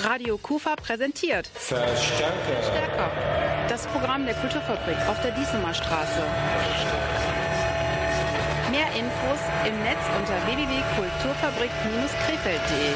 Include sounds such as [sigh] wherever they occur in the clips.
Radio Kufa präsentiert Verstärker. Stärker. Das Programm der Kulturfabrik auf der Diesemer Straße. Mehr Infos im Netz unter www.kulturfabrik-krefeld.de.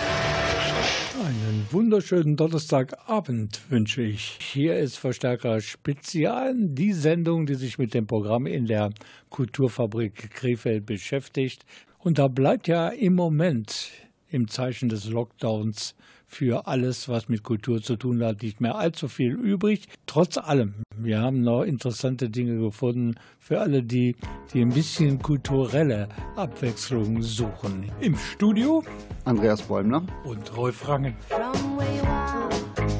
Einen wunderschönen Donnerstagabend wünsche ich. Hier ist Verstärker Spezial, die Sendung, die sich mit dem Programm in der Kulturfabrik Krefeld beschäftigt. Und da bleibt ja im Moment im Zeichen des Lockdowns für alles, was mit Kultur zu tun hat, nicht mehr allzu viel übrig. Trotz allem, wir haben noch interessante Dinge gefunden für alle, die, die ein bisschen kulturelle Abwechslung suchen. Im Studio Andreas Bäumler und Rolf Rangen. From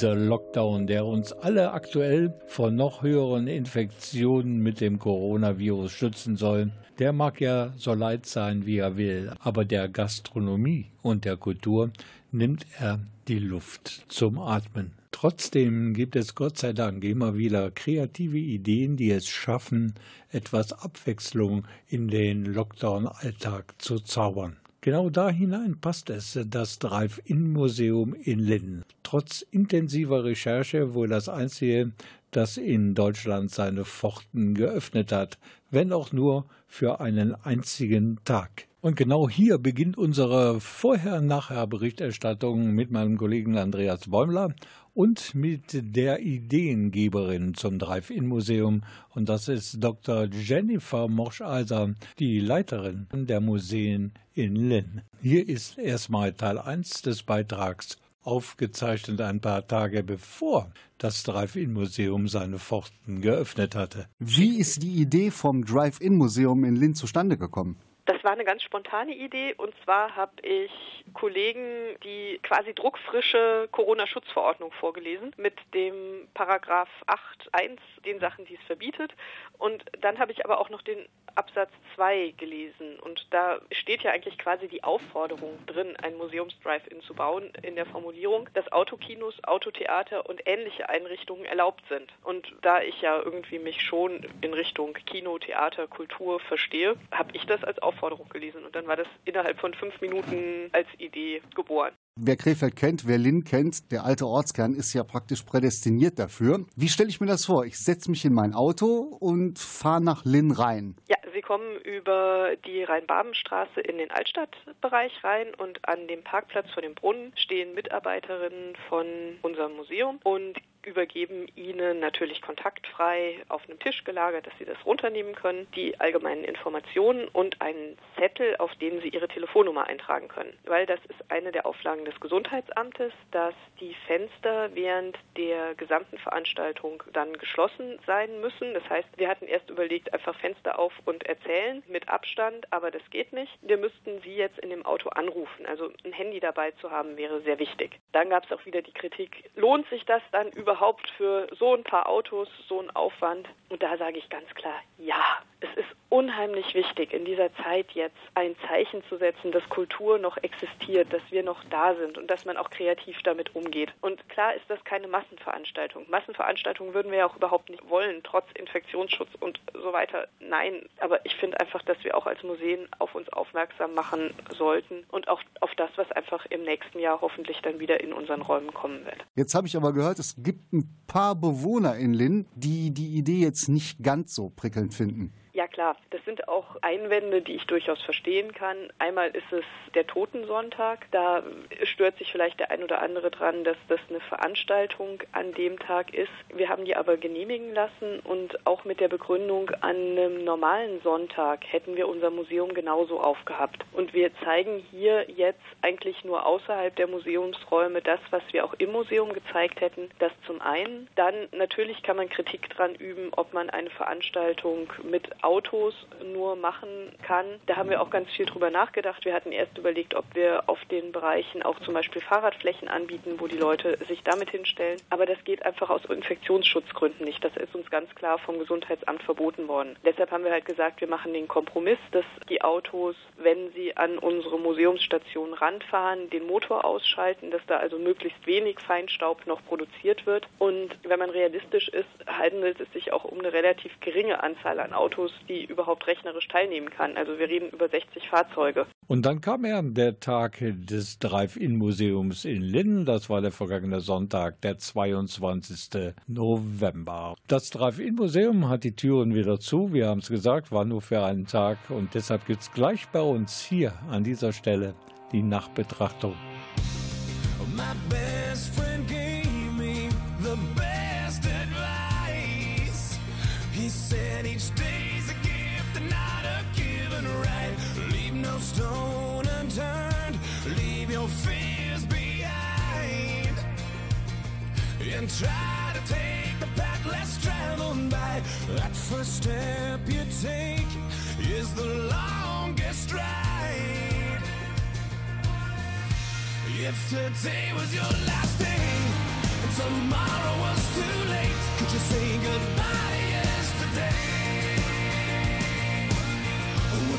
Dieser Lockdown, der uns alle aktuell vor noch höheren Infektionen mit dem Coronavirus schützen soll, der mag ja so leid sein, wie er will, aber der Gastronomie und der Kultur nimmt er die Luft zum Atmen. Trotzdem gibt es Gott sei Dank immer wieder kreative Ideen, die es schaffen, etwas Abwechslung in den Lockdown-Alltag zu zaubern. Genau da hinein passt es, das Drive-In-Museum in Linden. Trotz intensiver Recherche wohl das einzige, das in Deutschland seine Pforten geöffnet hat, wenn auch nur für einen einzigen Tag. Und genau hier beginnt unsere Vorher-Nachher-Berichterstattung mit meinem Kollegen Andreas Bäumler und mit der Ideengeberin zum Drive-In-Museum. Und das ist Dr. Jennifer Morscheiser, die Leiterin der Museen in Linn. Hier ist erstmal Teil 1 des Beitrags aufgezeichnet ein paar Tage bevor das Drive-In-Museum seine Pforten geöffnet hatte. Wie ist die Idee vom Drive-In-Museum in Linn zustande gekommen? Das war eine ganz spontane Idee und zwar habe ich Kollegen die quasi druckfrische Corona-Schutzverordnung vorgelesen mit dem Paragraph 8.1, den Sachen, die es verbietet. Und dann habe ich aber auch noch den Absatz 2 gelesen und da steht ja eigentlich quasi die Aufforderung drin, ein Museums-Drive-In zu bauen in der Formulierung, dass Autokinos, Autotheater und ähnliche Einrichtungen erlaubt sind. Und da ich ja irgendwie mich schon in Richtung Kino, Theater, Kultur verstehe, habe ich das als Aufforderung gelesen und dann war das innerhalb von fünf Minuten als Idee geboren. Wer Krefeld kennt, wer Linn kennt, der alte Ortskern ist ja praktisch prädestiniert dafür. Wie stelle ich mir das vor? Ich setze mich in mein Auto und fahre nach Linn rein. Ja, Sie kommen über die Rhein-Baben-Straße in den Altstadtbereich rein und an dem Parkplatz vor dem Brunnen stehen Mitarbeiterinnen von unserem Museum und übergeben Ihnen natürlich kontaktfrei auf einem Tisch gelagert, dass Sie das runternehmen können, die allgemeinen Informationen und einen Zettel, auf dem Sie Ihre Telefonnummer eintragen können. Weil das ist eine der Auflagen des Gesundheitsamtes, dass die Fenster während der gesamten Veranstaltung dann geschlossen sein müssen. Das heißt, wir hatten erst überlegt, einfach Fenster auf und erzählen mit Abstand, aber das geht nicht. Wir müssten Sie jetzt in dem Auto anrufen. Also ein Handy dabei zu haben wäre sehr wichtig. Dann gab es auch wieder die Kritik, lohnt sich das dann über überhaupt für so ein paar Autos so ein Aufwand? Und da sage ich ganz klar, ja, es ist unheimlich wichtig, in dieser Zeit jetzt ein Zeichen zu setzen, dass Kultur noch existiert, dass wir noch da sind und dass man auch kreativ damit umgeht. Und klar ist das keine Massenveranstaltung. Massenveranstaltungen würden wir ja auch überhaupt nicht wollen, trotz Infektionsschutz und so weiter. Nein, aber ich finde einfach, dass wir auch als Museen auf uns aufmerksam machen sollten und auch auf das, was einfach im nächsten Jahr hoffentlich dann wieder in unseren Räumen kommen wird. Jetzt habe ich aber gehört, es gibt ein paar Bewohner in Linn, die die Idee jetzt nicht ganz so prickelnd finden. Ja klar, das sind auch Einwände, die ich durchaus verstehen kann. Einmal ist es der Totensonntag. Da stört sich vielleicht der ein oder andere dran, dass das eine Veranstaltung an dem Tag ist. Wir haben die aber genehmigen lassen und auch mit der Begründung, an einem normalen Sonntag hätten wir unser Museum genauso aufgehabt. Und wir zeigen hier jetzt eigentlich nur außerhalb der Museumsräume das, was wir auch im Museum gezeigt hätten. Das zum einen. Dann natürlich kann man Kritik dran üben, ob man eine Veranstaltung mit Autos nur machen kann. Da haben wir auch ganz viel drüber nachgedacht. Wir hatten erst überlegt, ob wir auf den Bereichen auch zum Beispiel Fahrradflächen anbieten, wo die Leute sich damit hinstellen. Aber das geht einfach aus Infektionsschutzgründen nicht. Das ist uns ganz klar vom Gesundheitsamt verboten worden. Deshalb haben wir halt gesagt, wir machen den Kompromiss, dass die Autos, wenn sie an unsere Museumsstation ranfahren, den Motor ausschalten, dass da also möglichst wenig Feinstaub noch produziert wird. Und wenn man realistisch ist, handelt es sich auch um eine relativ geringe Anzahl an Autos, die überhaupt rechnerisch teilnehmen kann. Also wir reden über 60 Fahrzeuge. Und dann kam er der Tag des Drive-In-Museums in Linn. Das war der vergangene Sonntag, der 22. November. Das Drive-In-Museum hat die Türen wieder zu. Wir haben es gesagt, war nur für einen Tag. Und deshalb gibt es gleich bei uns hier an dieser Stelle die Nachbetrachtung. My best friend gave me the best advice. He said each and not a given right. Leave no stone unturned, leave your fears behind. And try to take the path less traveled by. That first step you take is the longest ride. If today was your last day and tomorrow was too late, could you say goodbye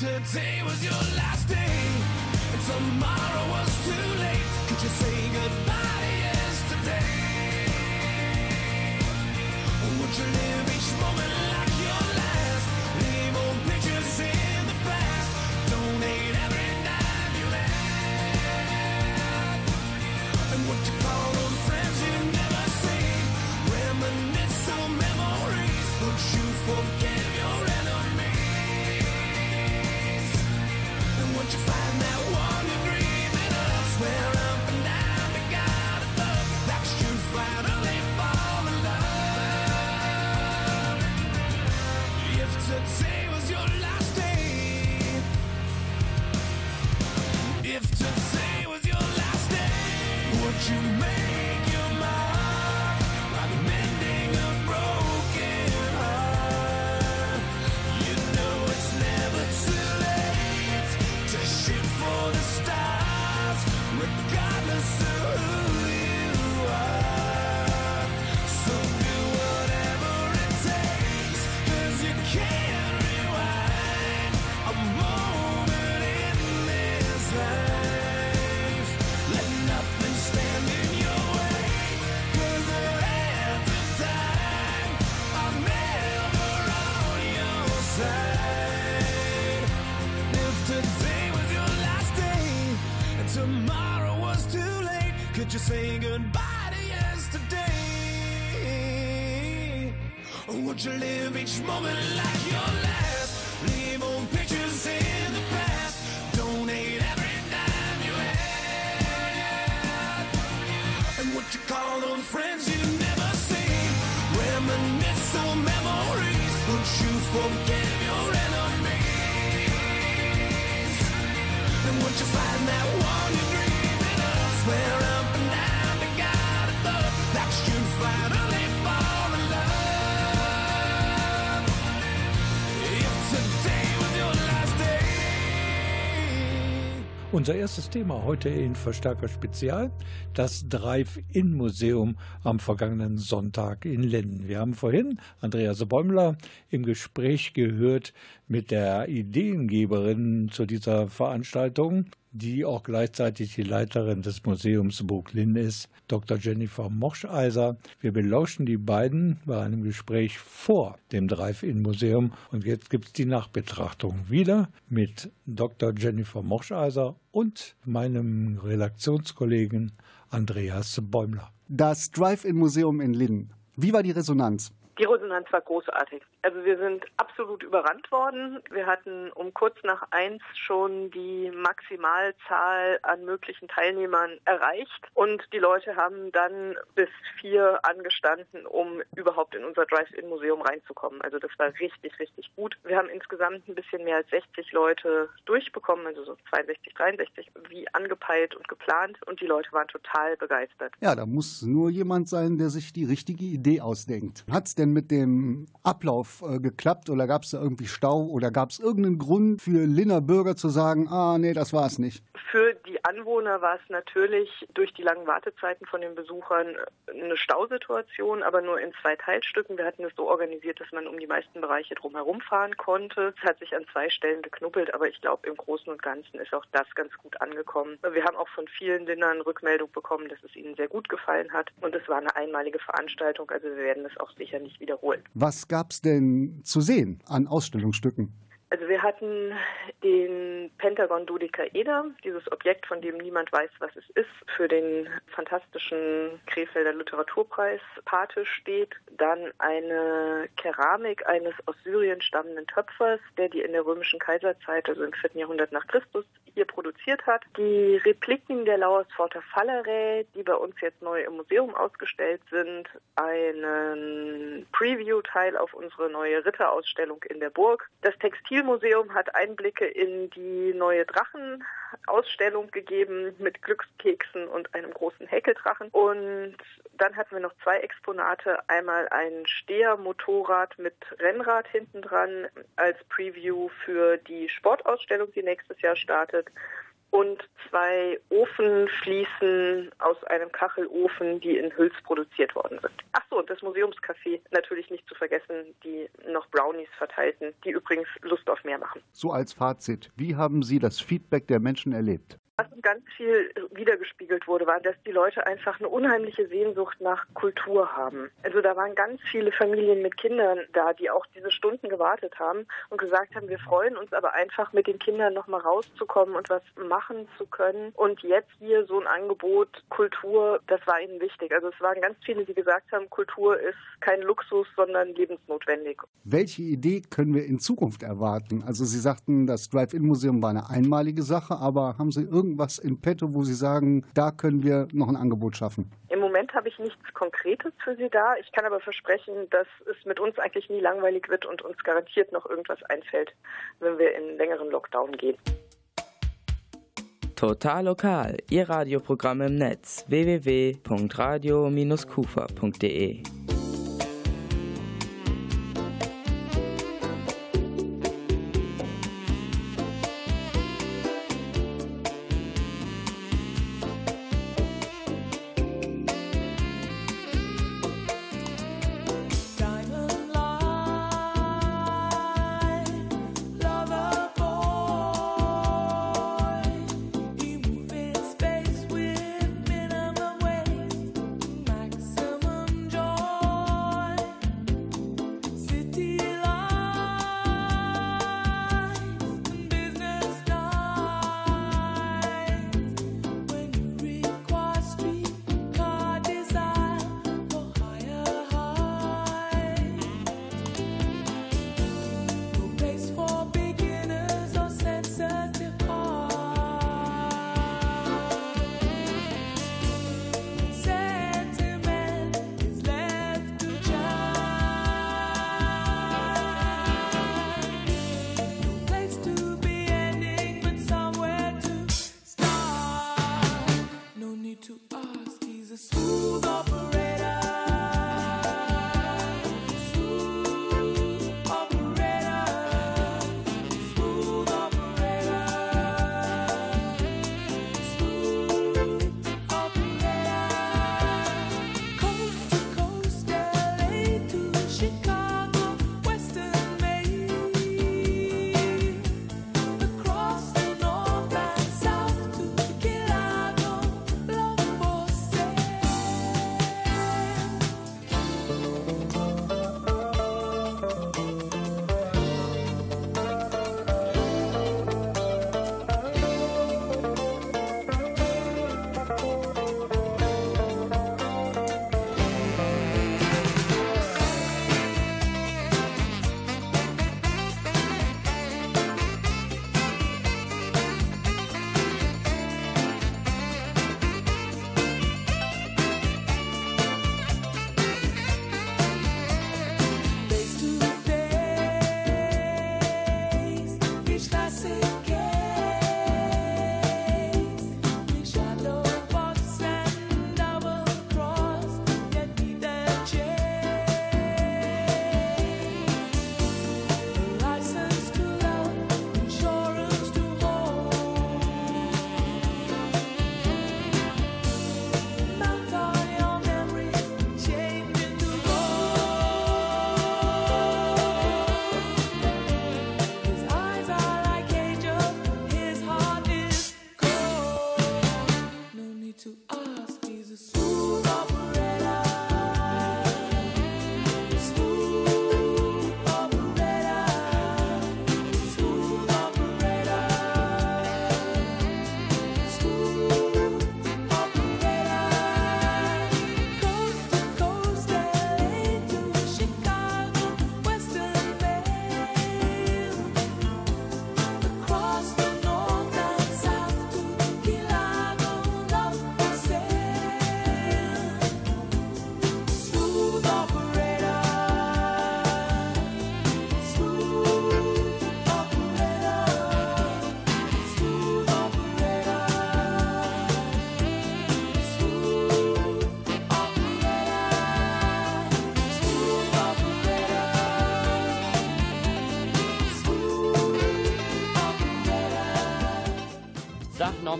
Today was your last day and tomorrow was too late, could you say goodbye to yesterday? Would you live each moment like moment like your last? Leave old pictures in the past. Donate every dime you had. And what you call those friends you never see? Reminisce on memories. Would you forgive your enemies? And would you find that one you're dreaming of? Swear Unser erstes Thema heute in Verstärker Spezial, das Drive-In-Museum am vergangenen Sonntag in Linden. Wir haben vorhin Andreas Bäumler im Gespräch gehört mit der Ideengeberin zu dieser Veranstaltung, die auch gleichzeitig die Leiterin des Museums Burglin ist, Dr. Jennifer Moscheiser. Wir belauschen die beiden bei einem Gespräch vor dem Drive-In-Museum und jetzt gibt es die Nachbetrachtung wieder mit Dr. Jennifer Moscheiser und meinem Redaktionskollegen Andreas Bäumler. Das Drive-In-Museum in Linden. Wie war die Resonanz? Die Resonanz war großartig. Also wir sind absolut überrannt worden. Wir hatten um kurz nach eins schon die Maximalzahl an möglichen Teilnehmern erreicht und die Leute haben dann bis vier angestanden, um überhaupt in unser Drive-In-Museum reinzukommen. Also das war richtig, richtig gut. Wir haben insgesamt ein bisschen mehr als 60 Leute durchbekommen, also so 62, 63, wie angepeilt und geplant und die Leute waren total begeistert. Ja, da muss nur jemand sein, der sich die richtige Idee ausdenkt. Hat es denn mit dem Ablauf äh, geklappt oder gab es da irgendwie Stau oder gab es irgendeinen Grund für Linner Bürger zu sagen, ah nee, das war es nicht? Für die Anwohner war es natürlich durch die langen Wartezeiten von den Besuchern eine Stausituation, aber nur in zwei Teilstücken. Wir hatten es so organisiert, dass man um die meisten Bereiche drumherum fahren konnte. Es hat sich an zwei Stellen geknuppelt, aber ich glaube, im Großen und Ganzen ist auch das ganz gut angekommen. Wir haben auch von vielen Linnern Rückmeldung bekommen, dass es ihnen sehr gut gefallen hat und es war eine einmalige Veranstaltung, also wir werden es auch sicher nicht wiederholen. Was gab es denn zu sehen an Ausstellungsstücken? Also wir hatten den Pentagon Dodekaeder, dieses Objekt, von dem niemand weiß, was es ist, für den fantastischen Krefelder Literaturpreis Pate steht. Dann eine Keramik eines aus Syrien stammenden Töpfers, der die in der römischen Kaiserzeit, also im 4. Jahrhundert nach Christus, hier produziert hat. Die Repliken der Lauersforter Fallerä, die bei uns jetzt neu im Museum ausgestellt sind. Einen Preview-Teil auf unsere neue Ritterausstellung in der Burg. Das Textilmuseum hat Einblicke in die neue Drachenausstellung gegeben mit Glückskeksen und einem großen Häkeldrachen. Und dann hatten wir noch zwei Exponate. Einmal ein Stehermotorrad mit Rennrad hinten dran als Preview für die Sportausstellung, die nächstes Jahr startet und zwei Ofenfliesen aus einem Kachelofen, die in Hüls produziert worden sind. Ach so, und das Museumscafé natürlich nicht zu vergessen, die noch Brownies verteilten, die übrigens Lust auf mehr machen. So als Fazit, wie haben Sie das Feedback der Menschen erlebt? Was ganz viel wiedergespiegelt wurde, war, dass die Leute einfach eine unheimliche Sehnsucht nach Kultur haben. Also da waren ganz viele Familien mit Kindern da, die auch diese Stunden gewartet haben und gesagt haben, wir freuen uns aber einfach mit den Kindern nochmal rauszukommen und was machen zu können. Und jetzt hier so ein Angebot Kultur, das war ihnen wichtig. Also es waren ganz viele, die gesagt haben, Kultur ist kein Luxus, sondern lebensnotwendig. Welche Idee können wir in Zukunft erwarten? Also Sie sagten, das Drive-In-Museum war eine einmalige Sache, aber haben Sie irgendwas in petto, wo Sie sagen, da können wir noch ein Angebot schaffen? Im Moment habe ich nichts Konkretes für Sie da. Ich kann aber versprechen, dass es mit uns eigentlich nie langweilig wird und uns garantiert noch irgendwas einfällt, wenn wir in längeren Lockdown gehen. Total lokal, Ihr Radioprogramm im Netz www.radio-kufa.de.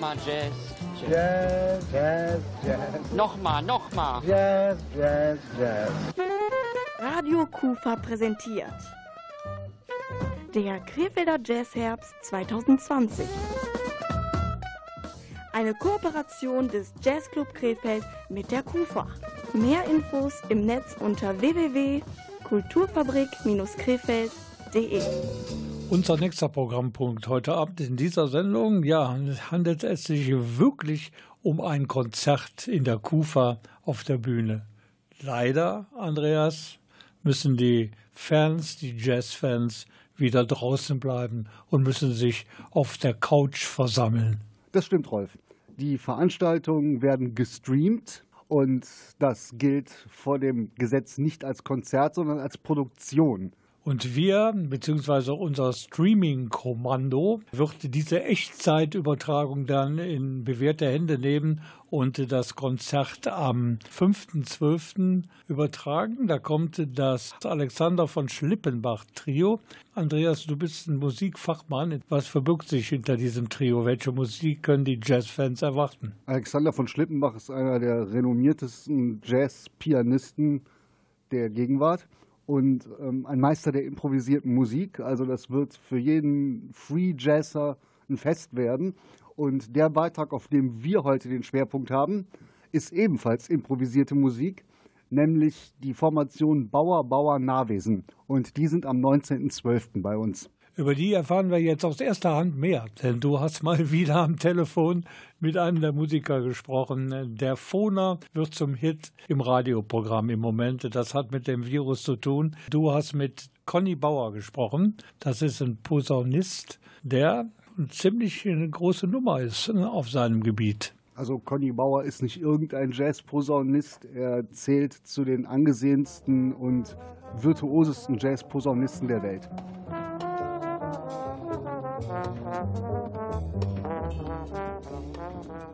nochmal Jazz. Jazz, Jazz, Jazz, Nochmal, nochmal. Jazz, Jazz, Jazz. Radio Kufa präsentiert. Der Krefelder Jazzherbst 2020. Eine Kooperation des Jazzclub Krefeld mit der KUFA. Mehr Infos im Netz unter www.kulturfabrik-krefeld.de. Unser nächster Programmpunkt heute Abend in dieser Sendung, ja, handelt es sich wirklich um ein Konzert in der Kufa auf der Bühne. Leider, Andreas, müssen die Fans, die Jazzfans, wieder draußen bleiben und müssen sich auf der Couch versammeln. Das stimmt, Rolf. Die Veranstaltungen werden gestreamt und das gilt vor dem Gesetz nicht als Konzert, sondern als Produktion. Und wir, beziehungsweise unser Streaming-Kommando, wird diese Echtzeitübertragung dann in bewährte Hände nehmen und das Konzert am 5.12. übertragen. Da kommt das Alexander von Schlippenbach Trio. Andreas, du bist ein Musikfachmann. Was verbirgt sich hinter diesem Trio? Welche Musik können die Jazzfans erwarten? Alexander von Schlippenbach ist einer der renommiertesten Jazzpianisten der Gegenwart und ähm, ein Meister der improvisierten Musik. Also das wird für jeden Free Jazzer ein Fest werden. Und der Beitrag, auf dem wir heute den Schwerpunkt haben, ist ebenfalls improvisierte Musik, nämlich die Formation Bauer Bauer Nahwesen. Und die sind am 19.12. bei uns. Über die erfahren wir jetzt aus erster Hand mehr, denn du hast mal [laughs] wieder am Telefon mit einem der Musiker gesprochen. Der Foner wird zum Hit im Radioprogramm im Moment. Das hat mit dem Virus zu tun. Du hast mit Conny Bauer gesprochen. Das ist ein Posaunist, der ziemlich eine große Nummer ist auf seinem Gebiet. Also Conny Bauer ist nicht irgendein Jazz-Posaunist. Er zählt zu den angesehensten und virtuosesten Jazz-Posaunisten der Welt.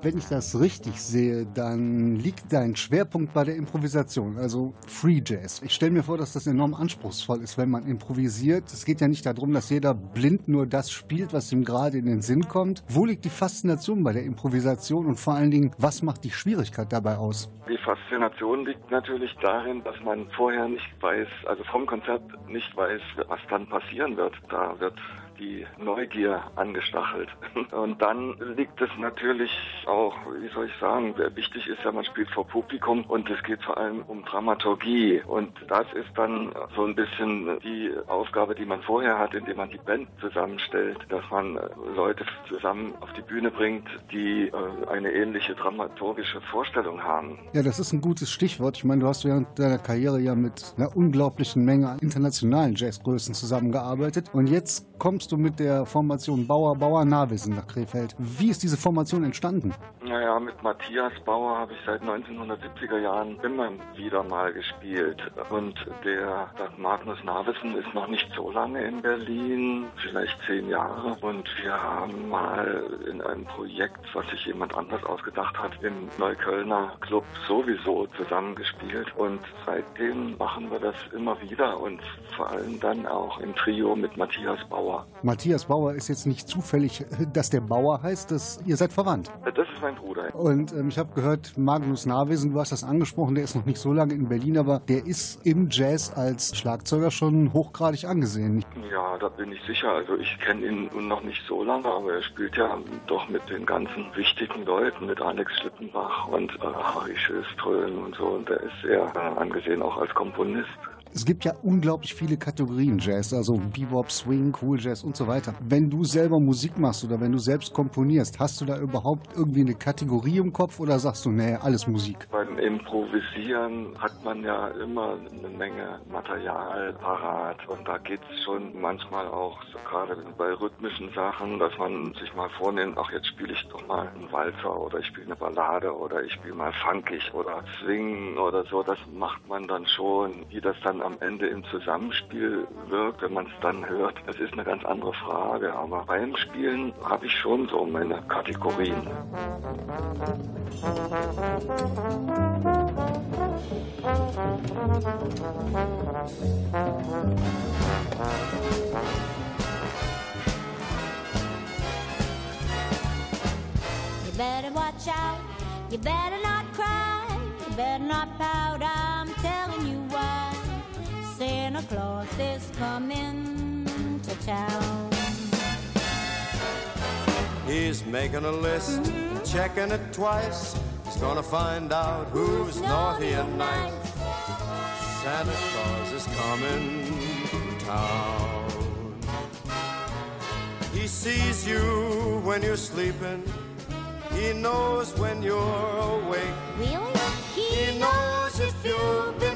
Wenn ich das richtig sehe, dann liegt dein Schwerpunkt bei der Improvisation, also Free Jazz. Ich stelle mir vor, dass das enorm anspruchsvoll ist, wenn man improvisiert. Es geht ja nicht darum, dass jeder blind nur das spielt, was ihm gerade in den Sinn kommt. Wo liegt die Faszination bei der Improvisation und vor allen Dingen, was macht die Schwierigkeit dabei aus? Die Faszination liegt natürlich darin, dass man vorher nicht weiß, also vom Konzert nicht weiß, was dann passieren wird. Da wird die Neugier angestachelt. [laughs] Und dann liegt es natürlich auch, wie soll ich sagen, wichtig ist ja, man spielt vor Publikum und es geht vor allem um Dramaturgie. Und das ist dann so ein bisschen die Aufgabe, die man vorher hat, indem man die Band zusammenstellt, dass man Leute zusammen auf die Bühne bringt, die eine ähnliche dramaturgische Vorstellung haben. Ja, das ist ein gutes Stichwort. Ich meine, du hast während deiner Karriere ja mit einer unglaublichen Menge an internationalen Jazzgrößen zusammengearbeitet. Und jetzt kommst du mit der Formation Bauer Bauer Nahwissen nach Krefeld. Wie ist diese Formation entstanden? Naja, mit Matthias Bauer habe ich seit 1970er Jahren immer wieder mal gespielt. Und der, der Magnus Nahwissen ist noch nicht so lange in Berlin, vielleicht zehn Jahre. Und wir haben mal in einem Projekt, was sich jemand anders ausgedacht hat, im Neuköllner Club sowieso zusammengespielt. Und seitdem machen wir das immer wieder und vor allem dann auch im Trio mit Matthias Bauer. Matthias Bauer ist jetzt nicht zufällig, dass der Bauer heißt, dass ihr seid verwandt. Das ist mein Bruder. Und ähm, ich habe gehört, Magnus Nahwesen, du hast das angesprochen, der ist noch nicht so lange in Berlin, aber der ist im Jazz als Schlagzeuger schon hochgradig angesehen. Ja, da bin ich sicher. Also ich kenne ihn noch nicht so lange, aber er spielt ja doch mit den ganzen wichtigen Leuten, mit Alex Schlittenbach und äh, Harry Schilström und so. Und der ist sehr äh, angesehen auch als Komponist. Es gibt ja unglaublich viele Kategorien Jazz, also Bebop, Swing, Cool Jazz und so weiter. Wenn du selber Musik machst oder wenn du selbst komponierst, hast du da überhaupt irgendwie eine Kategorie im Kopf oder sagst du, nee, alles Musik? Beim Improvisieren hat man ja immer eine Menge Material parat und da geht es schon manchmal auch, so gerade bei rhythmischen Sachen, dass man sich mal vornimmt, ach jetzt spiele ich doch mal einen Walzer oder ich spiele eine Ballade oder ich spiele mal funkig oder Swing oder so. Das macht man dann schon. Wie das dann am Ende im Zusammenspiel wirkt, wenn man es dann hört, das ist eine ganz andere Frage. Aber beim Spielen habe ich schon so meine Kategorien. better watch out. You better not cry. You better not pout. I'm telling you. Santa Claus is coming to town. He's making a list, mm-hmm. checking it twice. He's gonna find out who's naughty and nice. Santa Claus is coming to town. He sees you when you're sleeping. He knows when you're awake. Really? He knows if you've been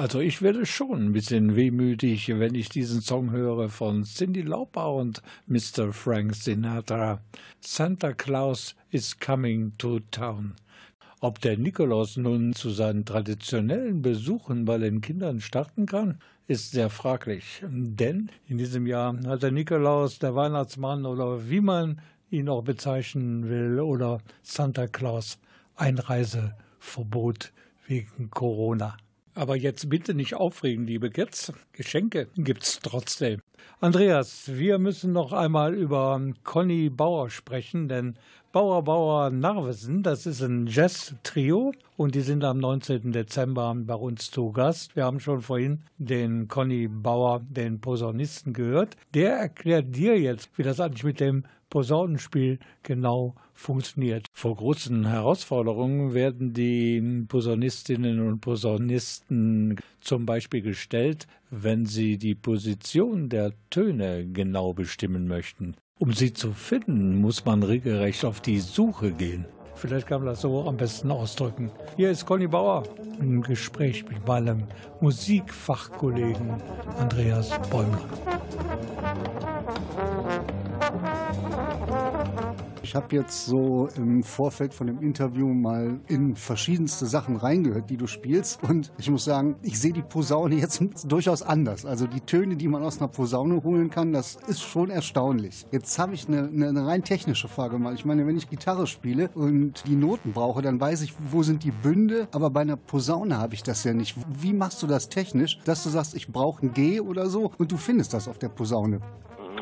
Also ich werde schon ein bisschen wehmütig, wenn ich diesen Song höre von Cindy Lauper und Mr. Frank Sinatra. Santa Claus is coming to town. Ob der Nikolaus nun zu seinen traditionellen Besuchen bei den Kindern starten kann, ist sehr fraglich. Denn in diesem Jahr hat der Nikolaus, der Weihnachtsmann oder wie man ihn auch bezeichnen will, oder Santa Claus Einreiseverbot wegen Corona. Aber jetzt bitte nicht aufregen, liebe Kids. Geschenke gibt's trotzdem. Andreas, wir müssen noch einmal über Conny Bauer sprechen, denn Bauer Bauer Narvesen, das ist ein Jazz-Trio und die sind am 19. Dezember bei uns zu Gast. Wir haben schon vorhin den Conny Bauer, den Posaunisten, gehört. Der erklärt dir jetzt, wie das eigentlich mit dem Posaunenspiel genau funktioniert. Vor großen Herausforderungen werden die Posaunistinnen und Posaunisten zum Beispiel gestellt, wenn sie die Position der Töne genau bestimmen möchten. Um sie zu finden, muss man regelrecht auf die Suche gehen. Vielleicht kann man das so am besten ausdrücken. Hier ist Conny Bauer im Gespräch mit meinem Musikfachkollegen Andreas Bäumler. Ich habe jetzt so im Vorfeld von dem Interview mal in verschiedenste Sachen reingehört, die du spielst. Und ich muss sagen, ich sehe die Posaune jetzt [laughs] durchaus anders. Also die Töne, die man aus einer Posaune holen kann, das ist schon erstaunlich. Jetzt habe ich eine, eine, eine rein technische Frage mal. Ich meine, wenn ich Gitarre spiele und die Noten brauche, dann weiß ich, wo sind die Bünde. Aber bei einer Posaune habe ich das ja nicht. Wie machst du das technisch, dass du sagst, ich brauche ein G oder so und du findest das auf der Posaune?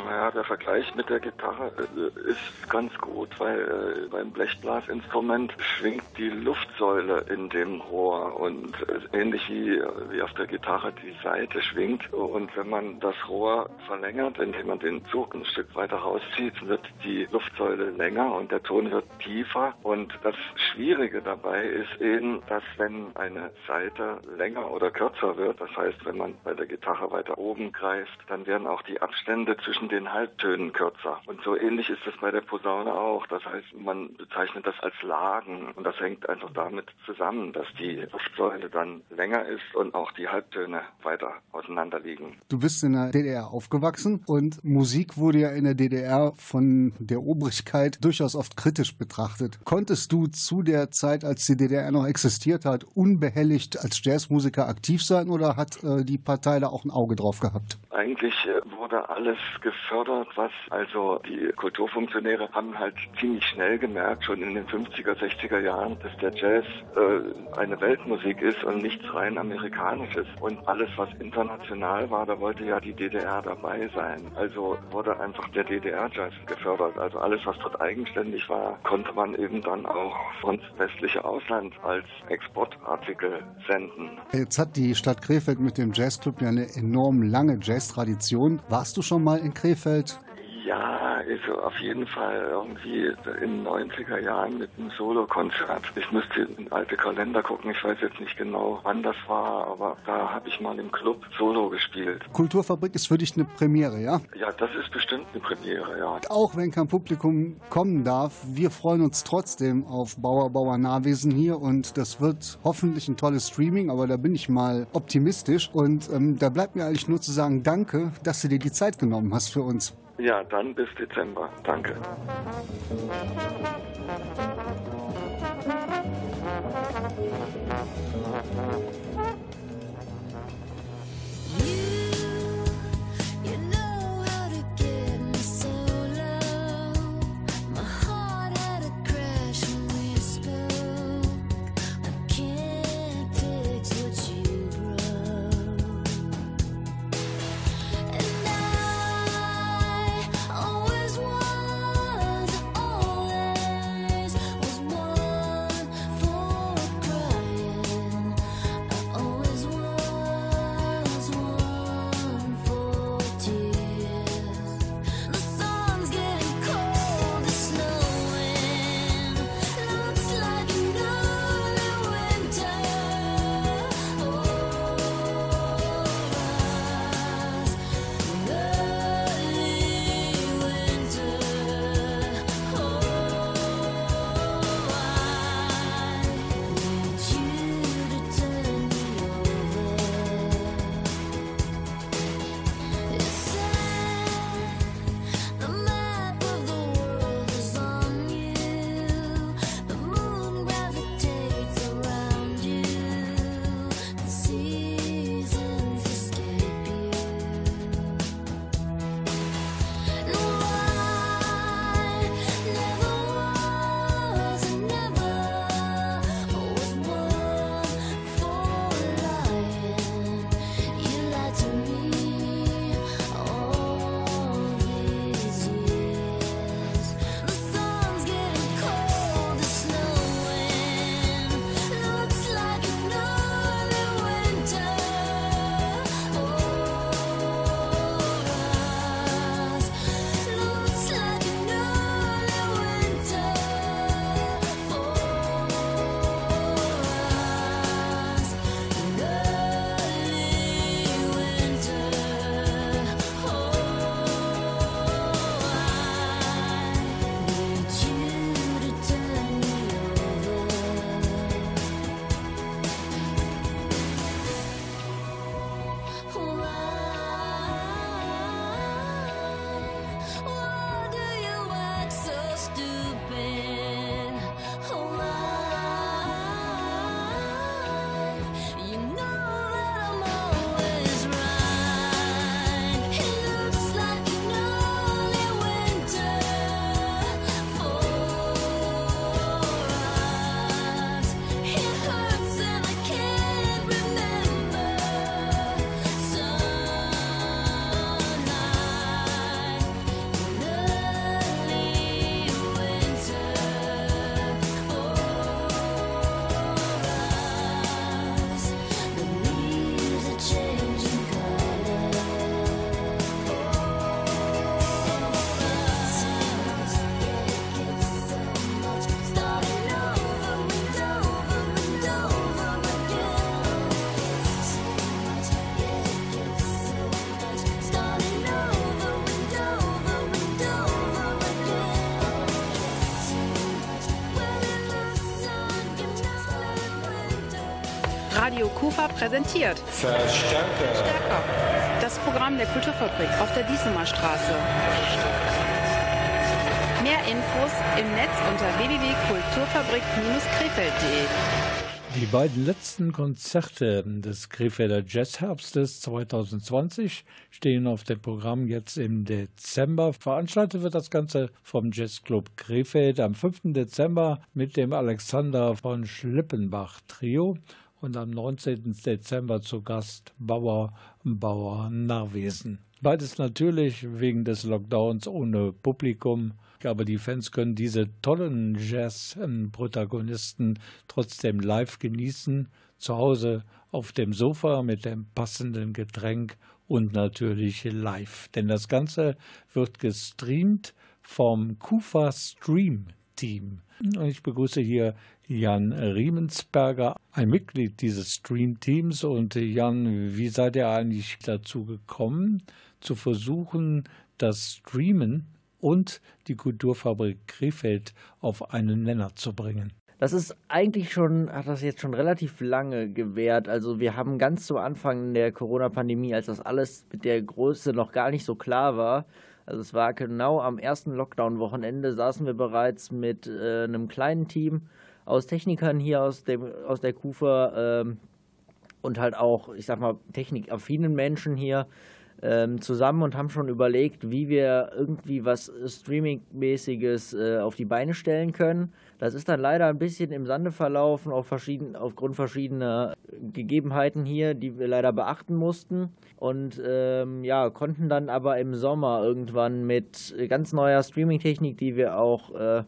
Naja, der Vergleich mit der Gitarre äh, ist ganz gut, weil äh, beim Blechblasinstrument schwingt die Luftsäule in dem Rohr und äh, ähnlich wie, wie auf der Gitarre die Saite schwingt. Und wenn man das Rohr verlängert, indem man den Zug ein Stück weiter rauszieht, wird die Luftsäule länger und der Ton wird tiefer. Und das Schwierige dabei ist eben, dass wenn eine Saite länger oder kürzer wird, das heißt, wenn man bei der Gitarre weiter oben greift, dann werden auch die Abstände zwischen in den Halbtönen kürzer. Und so ähnlich ist es bei der Posaune auch. Das heißt, man bezeichnet das als Lagen und das hängt einfach damit zusammen, dass die Luftsäule dann länger ist und auch die Halbtöne weiter auseinander liegen. Du bist in der DDR aufgewachsen und Musik wurde ja in der DDR von der Obrigkeit durchaus oft kritisch betrachtet. Konntest du zu der Zeit, als die DDR noch existiert hat, unbehelligt als Jazzmusiker aktiv sein oder hat äh, die Partei da auch ein Auge drauf gehabt? Eigentlich äh, wurde alles gefördert, was also die Kulturfunktionäre haben halt ziemlich schnell gemerkt, schon in den 50er, 60er Jahren, dass der Jazz äh, eine Weltmusik ist und nichts rein amerikanisches. Und alles, was international war, da wollte ja die DDR dabei sein. Also wurde einfach der DDR-Jazz gefördert. Also alles, was dort eigenständig war, konnte man eben dann auch ins westliche Ausland als Exportartikel senden. Jetzt hat die Stadt Krefeld mit dem Jazzclub ja eine enorm lange Jazztradition. Warst du schon mal in Krefeld? Ja, also auf jeden Fall irgendwie in den 90er Jahren mit einem Solokonzert. Ich müsste in alte Kalender gucken, ich weiß jetzt nicht genau, wann das war, aber da habe ich mal im Club Solo gespielt. Kulturfabrik ist für dich eine Premiere, ja? Ja, das ist bestimmt eine Premiere, ja. Auch wenn kein Publikum kommen darf, wir freuen uns trotzdem auf Bauer Bauer Nahwesen hier und das wird hoffentlich ein tolles Streaming, aber da bin ich mal optimistisch und ähm, da bleibt mir eigentlich nur zu sagen, danke, dass du dir die Zeit genommen hast für uns. Ja, dann bis Dezember. Danke. You Kufa präsentiert Verstärker. Stärker. Das Programm der Kulturfabrik auf der Diesemer Straße. Mehr Infos im Netz unter www.kulturfabrik-krefeld.de. Die beiden letzten Konzerte des Krefelder Jazzherbstes 2020 stehen auf dem Programm jetzt im Dezember. Veranstaltet wird das Ganze vom Jazzclub Krefeld am 5. Dezember mit dem Alexander von Schlippenbach Trio und am 19. Dezember zu Gast Bauer Bauer Narwesen. Beides natürlich wegen des Lockdowns ohne Publikum. Aber die Fans können diese tollen Jazz-Protagonisten trotzdem live genießen. Zu Hause auf dem Sofa mit dem passenden Getränk und natürlich live. Denn das Ganze wird gestreamt vom Kufa Stream Team. Und ich begrüße hier Jan Riemensberger, ein Mitglied dieses Stream-Teams. Und Jan, wie seid ihr eigentlich dazu gekommen, zu versuchen, das Streamen und die Kulturfabrik Krefeld auf einen Nenner zu bringen? Das ist eigentlich schon, hat das jetzt schon relativ lange gewährt. Also wir haben ganz zu Anfang der Corona-Pandemie, als das alles mit der Größe noch gar nicht so klar war, also es war genau am ersten Lockdown-Wochenende, saßen wir bereits mit äh, einem kleinen Team aus Technikern hier aus, dem, aus der Kufa ähm, und halt auch, ich sag mal, technikaffinen Menschen hier ähm, zusammen und haben schon überlegt, wie wir irgendwie was Streaming-mäßiges äh, auf die Beine stellen können. Das ist dann leider ein bisschen im Sande verlaufen, auf verschieden, aufgrund verschiedener Gegebenheiten hier, die wir leider beachten mussten. Und ähm, ja, konnten dann aber im Sommer irgendwann mit ganz neuer Streaming-Technik, die wir auch äh,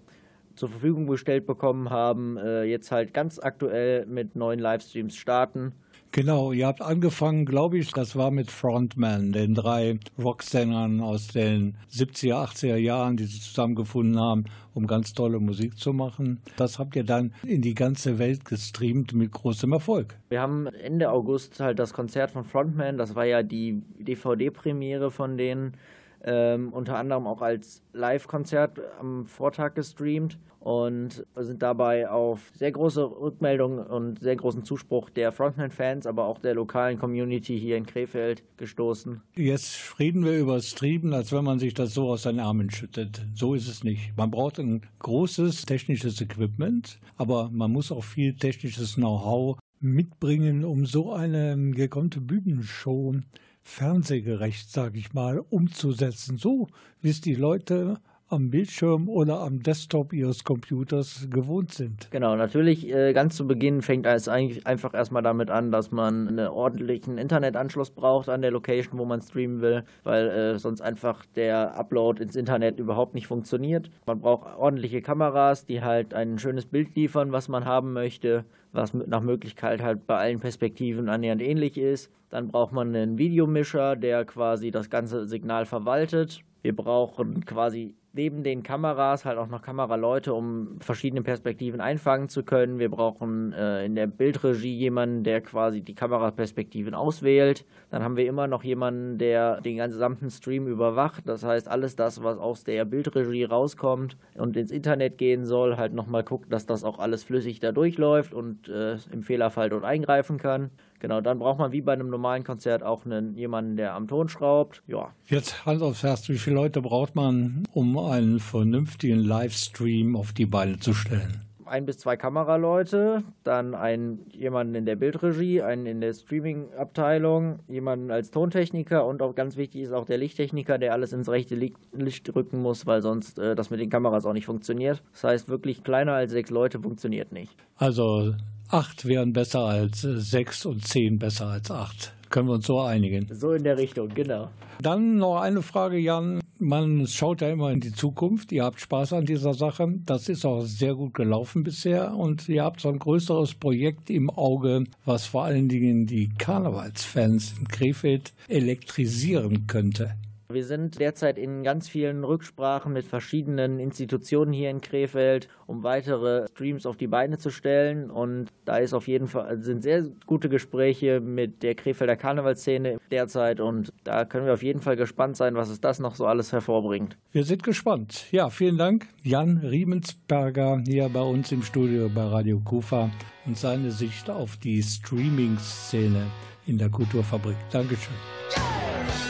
zur Verfügung gestellt bekommen haben, äh, jetzt halt ganz aktuell mit neuen Livestreams starten. Genau, ihr habt angefangen, glaube ich, das war mit Frontman, den drei Rocksängern aus den 70er, 80er Jahren, die sich zusammengefunden haben, um ganz tolle Musik zu machen. Das habt ihr dann in die ganze Welt gestreamt mit großem Erfolg. Wir haben Ende August halt das Konzert von Frontman, das war ja die DVD-Premiere von denen, ähm, unter anderem auch als Live-Konzert am Vortag gestreamt und sind dabei auf sehr große Rückmeldungen und sehr großen Zuspruch der Frontman-Fans, aber auch der lokalen Community hier in Krefeld gestoßen. Jetzt reden wir über Streamen, als wenn man sich das so aus seinen Armen schüttet. So ist es nicht. Man braucht ein großes technisches Equipment, aber man muss auch viel technisches Know-how mitbringen, um so eine gekonnte Bühnenshow fernsehgerecht, sage ich mal, umzusetzen, so wie es die Leute am Bildschirm oder am Desktop ihres Computers gewohnt sind. Genau, natürlich äh, ganz zu Beginn fängt es eigentlich einfach erstmal damit an, dass man einen ordentlichen Internetanschluss braucht an der Location, wo man streamen will, weil äh, sonst einfach der Upload ins Internet überhaupt nicht funktioniert. Man braucht ordentliche Kameras, die halt ein schönes Bild liefern, was man haben möchte, was nach Möglichkeit halt bei allen Perspektiven annähernd ähnlich ist. Dann braucht man einen Videomischer, der quasi das ganze Signal verwaltet. Wir brauchen quasi neben den Kameras halt auch noch Kameraleute, um verschiedene Perspektiven einfangen zu können. Wir brauchen äh, in der Bildregie jemanden, der quasi die Kameraperspektiven auswählt. Dann haben wir immer noch jemanden, der den gesamten Stream überwacht. Das heißt, alles das, was aus der Bildregie rauskommt und ins Internet gehen soll, halt nochmal guckt, dass das auch alles flüssig da durchläuft und äh, im Fehlerfall dort eingreifen kann. Genau, dann braucht man wie bei einem normalen Konzert auch einen, jemanden, der am Ton schraubt. Ja. Jetzt Hand aufs Herz, wie viele Leute braucht man, um einen vernünftigen Livestream auf die Beine zu stellen? Ein bis zwei Kameraleute, dann einen, jemanden in der Bildregie, einen in der Streaming-Abteilung, jemanden als Tontechniker und auch ganz wichtig ist auch der Lichttechniker, der alles ins rechte Licht rücken muss, weil sonst äh, das mit den Kameras auch nicht funktioniert. Das heißt, wirklich kleiner als sechs Leute funktioniert nicht. Also acht wären besser als sechs und zehn besser als acht. Können wir uns so einigen? So in der Richtung, genau. Dann noch eine Frage, Jan. Man schaut ja immer in die Zukunft. Ihr habt Spaß an dieser Sache. Das ist auch sehr gut gelaufen bisher. Und ihr habt so ein größeres Projekt im Auge, was vor allen Dingen die Karnevalsfans in Krefeld elektrisieren könnte. Wir sind derzeit in ganz vielen Rücksprachen mit verschiedenen Institutionen hier in Krefeld, um weitere Streams auf die Beine zu stellen. Und da ist auf jeden Fall sind sehr gute Gespräche mit der Krefelder Karnevalszene derzeit. Und da können wir auf jeden Fall gespannt sein, was es das noch so alles hervorbringt. Wir sind gespannt. Ja, vielen Dank, Jan Riemensberger hier bei uns im Studio bei Radio Kufa und seine Sicht auf die Streaming-Szene in der Kulturfabrik. Dankeschön. Some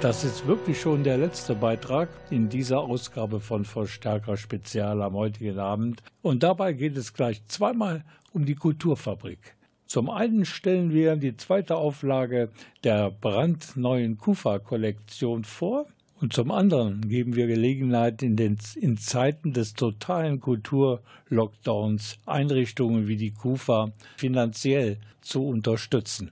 Das ist wirklich schon der letzte Beitrag in dieser Ausgabe von Verstärker Spezial am heutigen Abend. Und dabei geht es gleich zweimal um die Kulturfabrik. Zum einen stellen wir die zweite Auflage der brandneuen Kufa-Kollektion vor. Und zum anderen geben wir Gelegenheit, in, den, in Zeiten des totalen Kulturlockdowns Einrichtungen wie die Kufa finanziell zu unterstützen.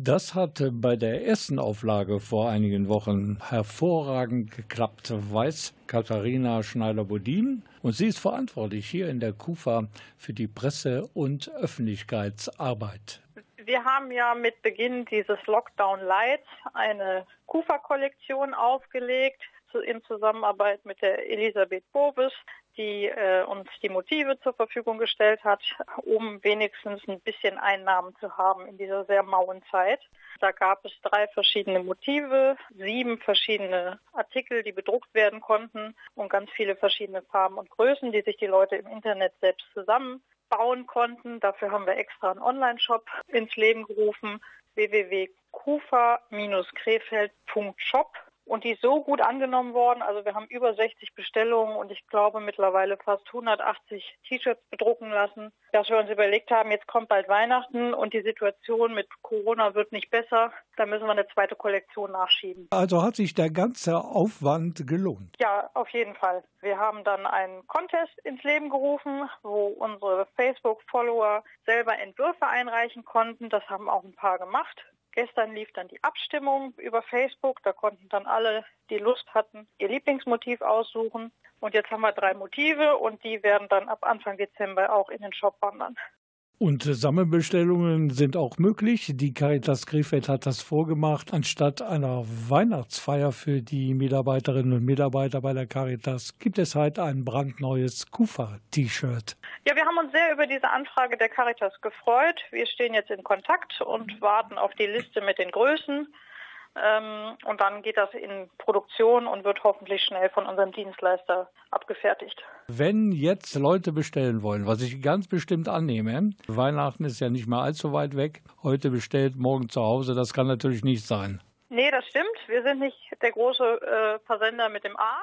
Das hat bei der ersten Auflage vor einigen Wochen hervorragend geklappt, weiß Katharina Schneider-Bodin. Und sie ist verantwortlich hier in der KUFA für die Presse- und Öffentlichkeitsarbeit. Wir haben ja mit Beginn dieses Lockdown Light eine KUFA-Kollektion aufgelegt in Zusammenarbeit mit der Elisabeth Bovis, die äh, uns die Motive zur Verfügung gestellt hat, um wenigstens ein bisschen Einnahmen zu haben in dieser sehr mauen Zeit. Da gab es drei verschiedene Motive, sieben verschiedene Artikel, die bedruckt werden konnten und ganz viele verschiedene Farben und Größen, die sich die Leute im Internet selbst zusammenbauen konnten. Dafür haben wir extra einen Online-Shop ins Leben gerufen, www.kufa-krefeld.shop und die ist so gut angenommen worden. Also wir haben über 60 Bestellungen und ich glaube mittlerweile fast 180 T-Shirts bedrucken lassen, dass wir uns überlegt haben, jetzt kommt bald Weihnachten und die Situation mit Corona wird nicht besser. Da müssen wir eine zweite Kollektion nachschieben. Also hat sich der ganze Aufwand gelohnt. Ja, auf jeden Fall. Wir haben dann einen Contest ins Leben gerufen, wo unsere Facebook-Follower selber Entwürfe einreichen konnten. Das haben auch ein paar gemacht. Gestern lief dann die Abstimmung über Facebook. Da konnten dann alle, die Lust hatten, ihr Lieblingsmotiv aussuchen. Und jetzt haben wir drei Motive und die werden dann ab Anfang Dezember auch in den Shop wandern. Und Sammelbestellungen sind auch möglich. Die Caritas Krefeld hat das vorgemacht. Anstatt einer Weihnachtsfeier für die Mitarbeiterinnen und Mitarbeiter bei der Caritas gibt es halt ein brandneues Kufa-T-Shirt. Ja, wir haben uns sehr über diese Anfrage der Caritas gefreut. Wir stehen jetzt in Kontakt und warten auf die Liste mit den Größen. Ähm, und dann geht das in Produktion und wird hoffentlich schnell von unserem Dienstleister abgefertigt. Wenn jetzt Leute bestellen wollen, was ich ganz bestimmt annehme, Weihnachten ist ja nicht mehr allzu weit weg, heute bestellt, morgen zu Hause, das kann natürlich nicht sein. Nee, das stimmt. Wir sind nicht der große äh, Versender mit dem A.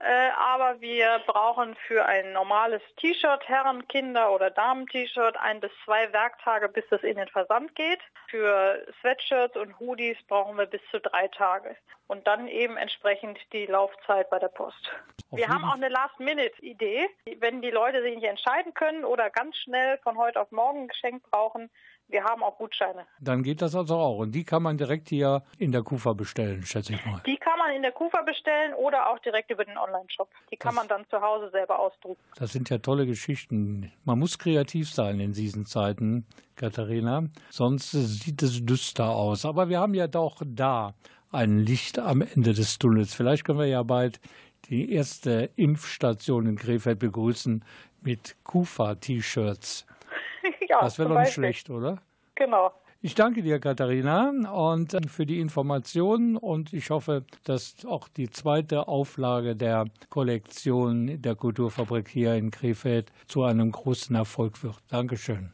Äh, aber wir brauchen für ein normales T-Shirt, Herren-, Kinder- oder Damen-T-Shirt ein bis zwei Werktage, bis es in den Versand geht. Für Sweatshirts und Hoodies brauchen wir bis zu drei Tage. Und dann eben entsprechend die Laufzeit bei der Post. Auf wir haben auch eine Last-Minute-Idee. Wenn die Leute sich nicht entscheiden können oder ganz schnell von heute auf morgen ein Geschenk brauchen, wir haben auch Gutscheine. Dann geht das also auch. Und die kann man direkt hier in der Kufa bestellen, schätze ich mal. Die kann man in der Kufa bestellen oder auch direkt über den Online-Shop. Die kann man dann zu Hause selber ausdrucken. Das sind ja tolle Geschichten. Man muss kreativ sein in diesen Zeiten, Katharina. Sonst sieht es düster aus. Aber wir haben ja doch da ein Licht am Ende des Tunnels. Vielleicht können wir ja bald die erste Impfstation in Krefeld begrüßen mit Kufa-T-Shirts. [laughs] ja, das wäre doch nicht schlecht, oder? Genau. Ich danke dir, Katharina, und äh, für die Informationen und ich hoffe, dass auch die zweite Auflage der Kollektion der Kulturfabrik hier in Krefeld zu einem großen Erfolg wird. Dankeschön.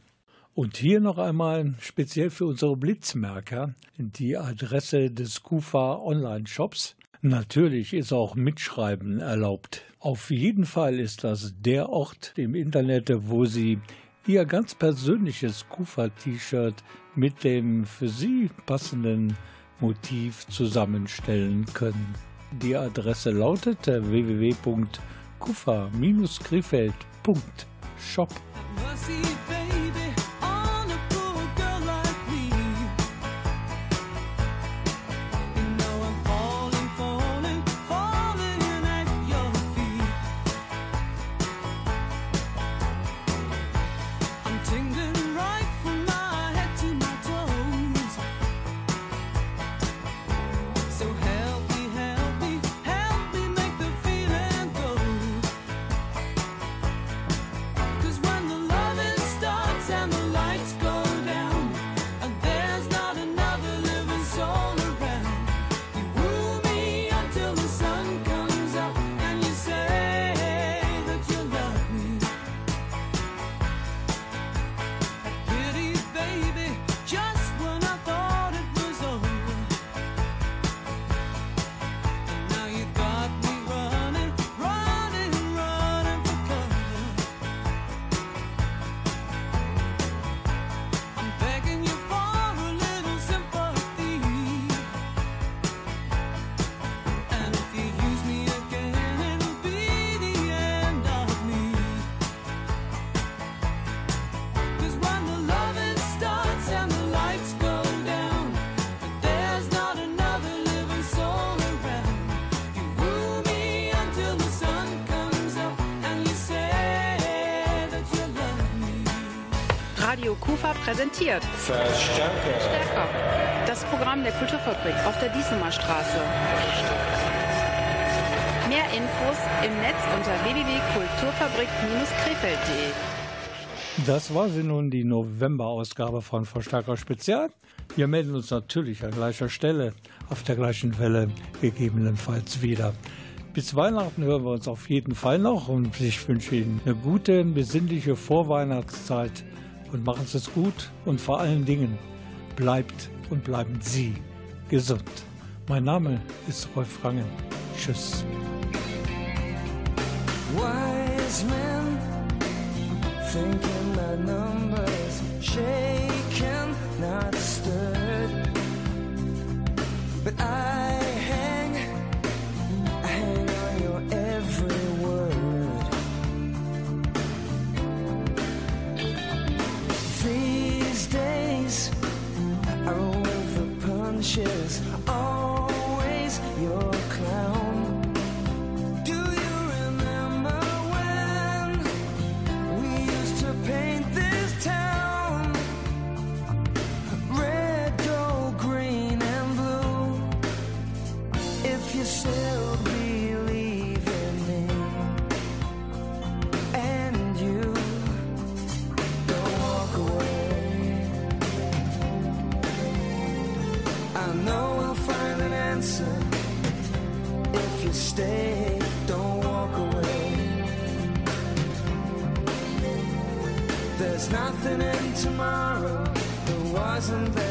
Und hier noch einmal speziell für unsere Blitzmerker die Adresse des Kufa Online-Shops. Natürlich ist auch Mitschreiben erlaubt. Auf jeden Fall ist das der Ort im Internet, wo Sie Ihr ganz persönliches Kufa-T-Shirt mit dem für Sie passenden Motiv zusammenstellen können. Die Adresse lautet www.kufa-krefeld.shop. Kufa präsentiert Verstärker. Stärker. Das Programm der Kulturfabrik auf der Diesemer Straße. Mehr Infos im Netz unter www.kulturfabrik-krefeld.de. Das war sie nun, die November-Ausgabe von Verstärker Spezial. Wir melden uns natürlich an gleicher Stelle, auf der gleichen Welle, gegebenenfalls wieder. Bis Weihnachten hören wir uns auf jeden Fall noch und ich wünsche Ihnen eine gute, besinnliche Vorweihnachtszeit und machen Sie es gut und vor allen Dingen bleibt und bleiben Sie gesund. Mein Name ist Rolf Rangen. Tschüss. Wise men thinking the numbers shaken, not stirred. But I picture Nothing in tomorrow that wasn't there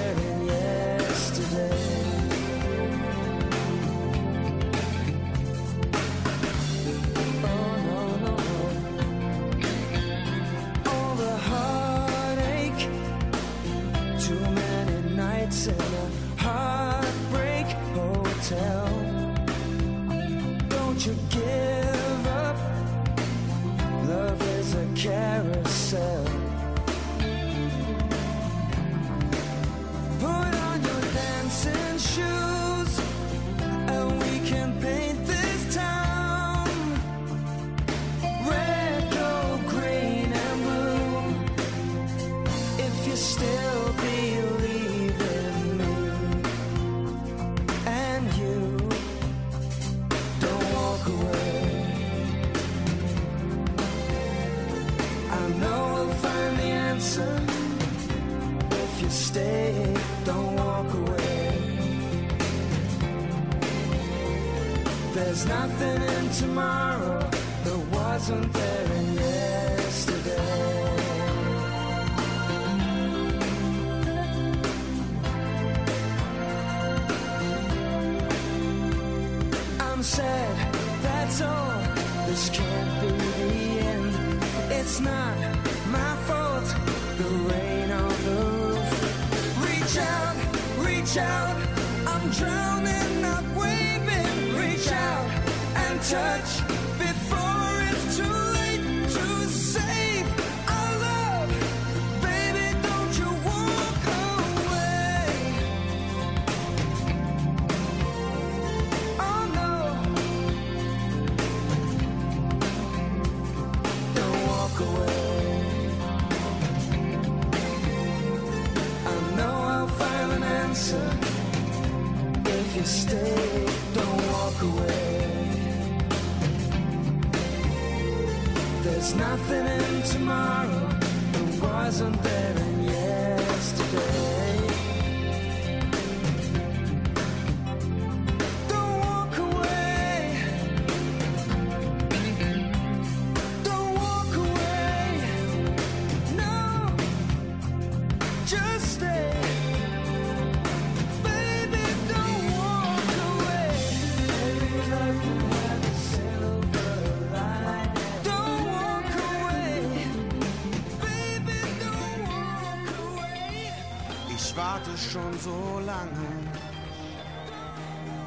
so lange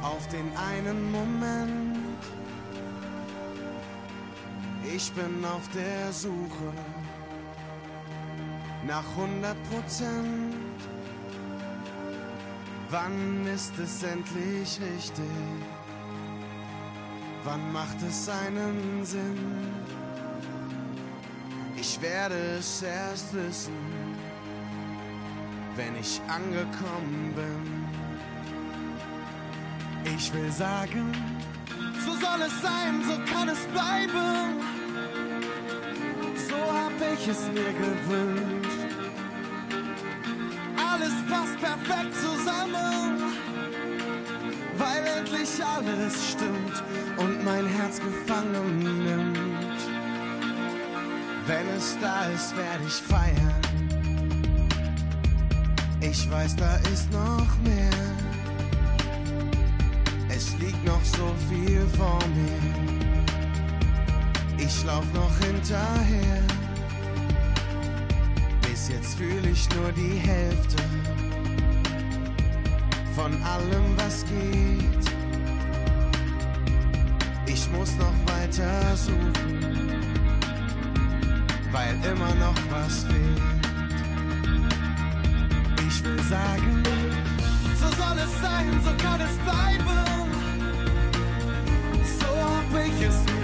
auf den einen Moment. Ich bin auf der Suche nach 100 Prozent. Wann ist es endlich richtig? Wann macht es einen Sinn? Ich werde es erst wissen, wenn ich angekommen bin. Ich will sagen, so soll es sein, so kann es bleiben. So hab ich es mir gewünscht. Alles passt perfekt zusammen, weil endlich alles stimmt und mein Herz gefangen nimmt. Wenn es da ist, werde ich feiern. Ich weiß, da ist noch mehr. Es liegt noch so viel vor mir. Ich lauf noch hinterher. Bis jetzt fühle ich nur die Hälfte von allem, was geht. Ich muss noch weiter suchen, weil immer noch was fehlt. Ich sagen, so soll es sein, so kann es bleiben. So hab ich es mir